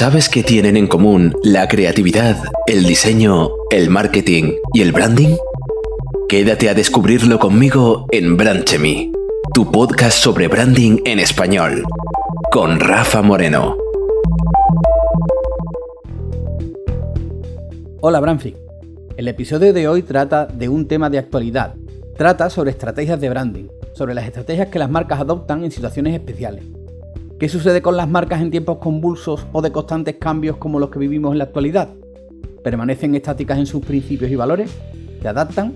¿Sabes qué tienen en común la creatividad, el diseño, el marketing y el branding? Quédate a descubrirlo conmigo en Branchemy, tu podcast sobre branding en español, con Rafa Moreno. Hola Branfree. El episodio de hoy trata de un tema de actualidad. Trata sobre estrategias de branding, sobre las estrategias que las marcas adoptan en situaciones especiales. ¿Qué sucede con las marcas en tiempos convulsos o de constantes cambios como los que vivimos en la actualidad? ¿Permanecen estáticas en sus principios y valores? ¿Se adaptan?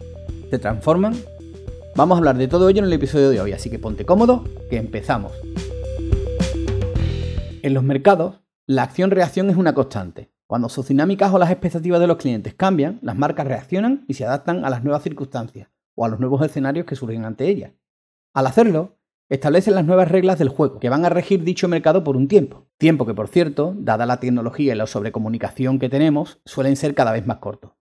¿Se transforman? Vamos a hablar de todo ello en el episodio de hoy, así que ponte cómodo, que empezamos. En los mercados, la acción-reacción es una constante. Cuando sus dinámicas o las expectativas de los clientes cambian, las marcas reaccionan y se adaptan a las nuevas circunstancias o a los nuevos escenarios que surgen ante ellas. Al hacerlo, establecen las nuevas reglas del juego, que van a regir dicho mercado por un tiempo. Tiempo que, por cierto, dada la tecnología y la sobrecomunicación que tenemos, suelen ser cada vez más cortos.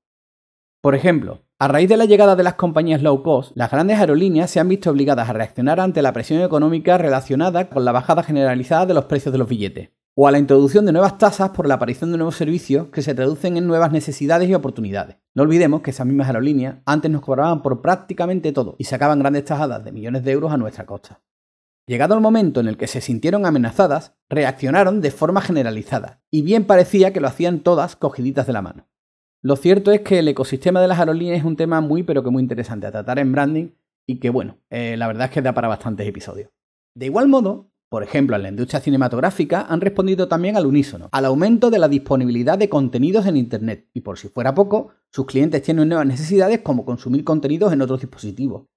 Por ejemplo, a raíz de la llegada de las compañías low cost, las grandes aerolíneas se han visto obligadas a reaccionar ante la presión económica relacionada con la bajada generalizada de los precios de los billetes, o a la introducción de nuevas tasas por la aparición de nuevos servicios que se traducen en nuevas necesidades y oportunidades. No olvidemos que esas mismas aerolíneas antes nos cobraban por prácticamente todo y sacaban grandes tajadas de millones de euros a nuestra costa. Llegado el momento en el que se sintieron amenazadas, reaccionaron de forma generalizada, y bien parecía que lo hacían todas cogiditas de la mano. Lo cierto es que el ecosistema de las aerolíneas es un tema muy pero que muy interesante a tratar en branding y que bueno, eh, la verdad es que da para bastantes episodios. De igual modo, por ejemplo, en la industria cinematográfica han respondido también al unísono, al aumento de la disponibilidad de contenidos en Internet, y por si fuera poco, sus clientes tienen nuevas necesidades como consumir contenidos en otros dispositivos,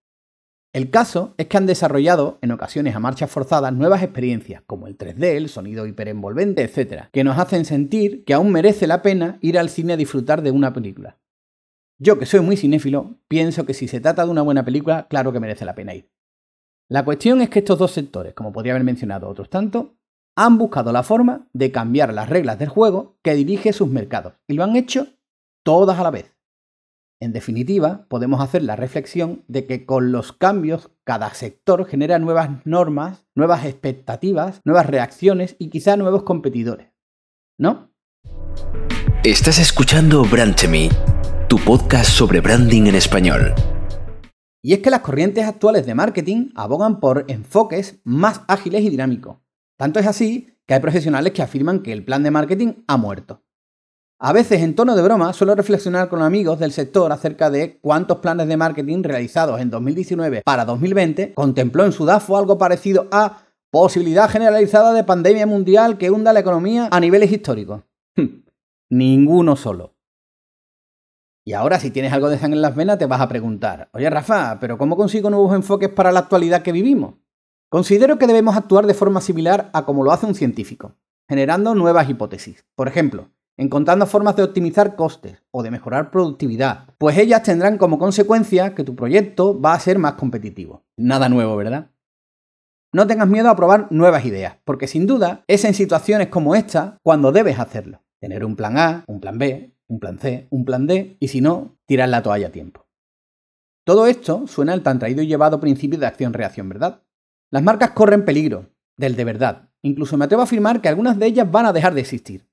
el caso es que han desarrollado, en ocasiones a marchas forzadas, nuevas experiencias, como el 3D, el sonido hiperenvolvente, etc., que nos hacen sentir que aún merece la pena ir al cine a disfrutar de una película. Yo, que soy muy cinéfilo, pienso que si se trata de una buena película, claro que merece la pena ir. La cuestión es que estos dos sectores, como podría haber mencionado otros tantos, han buscado la forma de cambiar las reglas del juego que dirige sus mercados, y lo han hecho todas a la vez. En definitiva, podemos hacer la reflexión de que con los cambios cada sector genera nuevas normas, nuevas expectativas, nuevas reacciones y quizá nuevos competidores. ¿No? Estás escuchando Brandchemy, tu podcast sobre branding en español. Y es que las corrientes actuales de marketing abogan por enfoques más ágiles y dinámicos. Tanto es así que hay profesionales que afirman que el plan de marketing ha muerto. A veces, en tono de broma, suelo reflexionar con amigos del sector acerca de cuántos planes de marketing realizados en 2019 para 2020 contempló en su DAFO algo parecido a posibilidad generalizada de pandemia mundial que hunda la economía a niveles históricos. Ninguno solo. Y ahora, si tienes algo de sangre en las venas, te vas a preguntar, oye Rafa, ¿pero cómo consigo nuevos enfoques para la actualidad que vivimos? Considero que debemos actuar de forma similar a como lo hace un científico, generando nuevas hipótesis. Por ejemplo, encontrando formas de optimizar costes o de mejorar productividad, pues ellas tendrán como consecuencia que tu proyecto va a ser más competitivo. Nada nuevo, ¿verdad? No tengas miedo a probar nuevas ideas, porque sin duda es en situaciones como esta cuando debes hacerlo. Tener un plan A, un plan B, un plan C, un plan D, y si no, tirar la toalla a tiempo. Todo esto suena al tan traído y llevado principio de acción-reacción, ¿verdad? Las marcas corren peligro, del de verdad. Incluso me atrevo a afirmar que algunas de ellas van a dejar de existir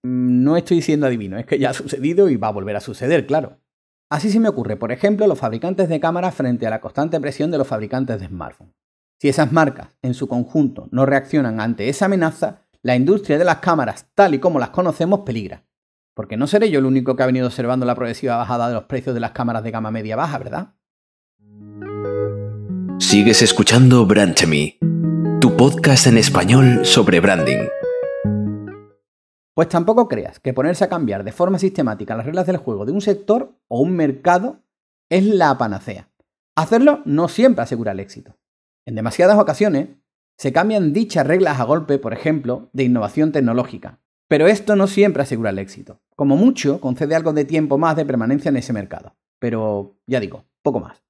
no estoy siendo adivino, es que ya ha sucedido y va a volver a suceder, claro. Así se me ocurre, por ejemplo, los fabricantes de cámaras frente a la constante presión de los fabricantes de smartphones. Si esas marcas, en su conjunto, no reaccionan ante esa amenaza, la industria de las cámaras, tal y como las conocemos, peligra. Porque no seré yo el único que ha venido observando la progresiva bajada de los precios de las cámaras de gama media baja, ¿verdad? Sigues escuchando Brandchemy, tu podcast en español sobre branding. Pues tampoco creas que ponerse a cambiar de forma sistemática las reglas del juego de un sector o un mercado es la panacea. Hacerlo no siempre asegura el éxito. En demasiadas ocasiones se cambian dichas reglas a golpe, por ejemplo, de innovación tecnológica. Pero esto no siempre asegura el éxito. Como mucho, concede algo de tiempo más de permanencia en ese mercado. Pero, ya digo, poco más.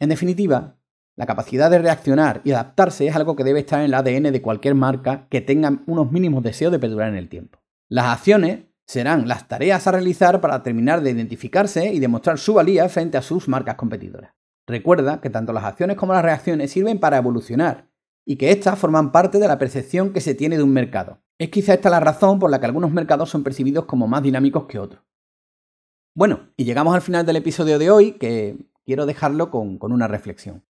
En definitiva, la capacidad de reaccionar y adaptarse es algo que debe estar en el ADN de cualquier marca que tenga unos mínimos deseos de perdurar en el tiempo. Las acciones serán las tareas a realizar para terminar de identificarse y demostrar su valía frente a sus marcas competidoras. Recuerda que tanto las acciones como las reacciones sirven para evolucionar y que éstas forman parte de la percepción que se tiene de un mercado. Es quizá esta la razón por la que algunos mercados son percibidos como más dinámicos que otros. Bueno, y llegamos al final del episodio de hoy, que quiero dejarlo con, con una reflexión.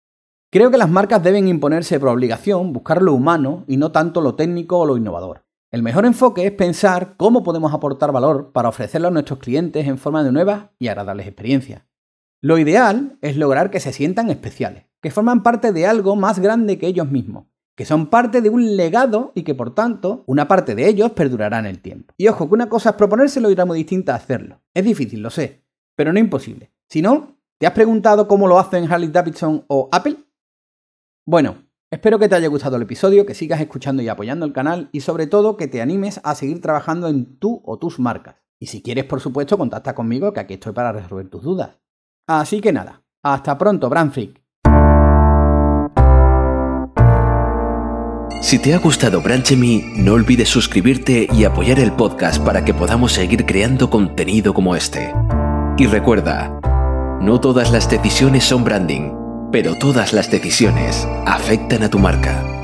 Creo que las marcas deben imponerse por obligación buscar lo humano y no tanto lo técnico o lo innovador. El mejor enfoque es pensar cómo podemos aportar valor para ofrecerlo a nuestros clientes en forma de nuevas y agradables experiencias. Lo ideal es lograr que se sientan especiales, que forman parte de algo más grande que ellos mismos, que son parte de un legado y que por tanto una parte de ellos perdurará en el tiempo. Y ojo, que una cosa es proponérselo y otra muy distinta a hacerlo. Es difícil, lo sé, pero no imposible. Si no, ¿te has preguntado cómo lo hacen Harley Davidson o Apple? Bueno, espero que te haya gustado el episodio, que sigas escuchando y apoyando el canal y sobre todo que te animes a seguir trabajando en tú o tus marcas. Y si quieres, por supuesto, contacta conmigo, que aquí estoy para resolver tus dudas. Así que nada, hasta pronto, Brandfreak. Si te ha gustado Branchemy, no olvides suscribirte y apoyar el podcast para que podamos seguir creando contenido como este. Y recuerda, no todas las decisiones son branding pero todas las decisiones afectan a tu marca.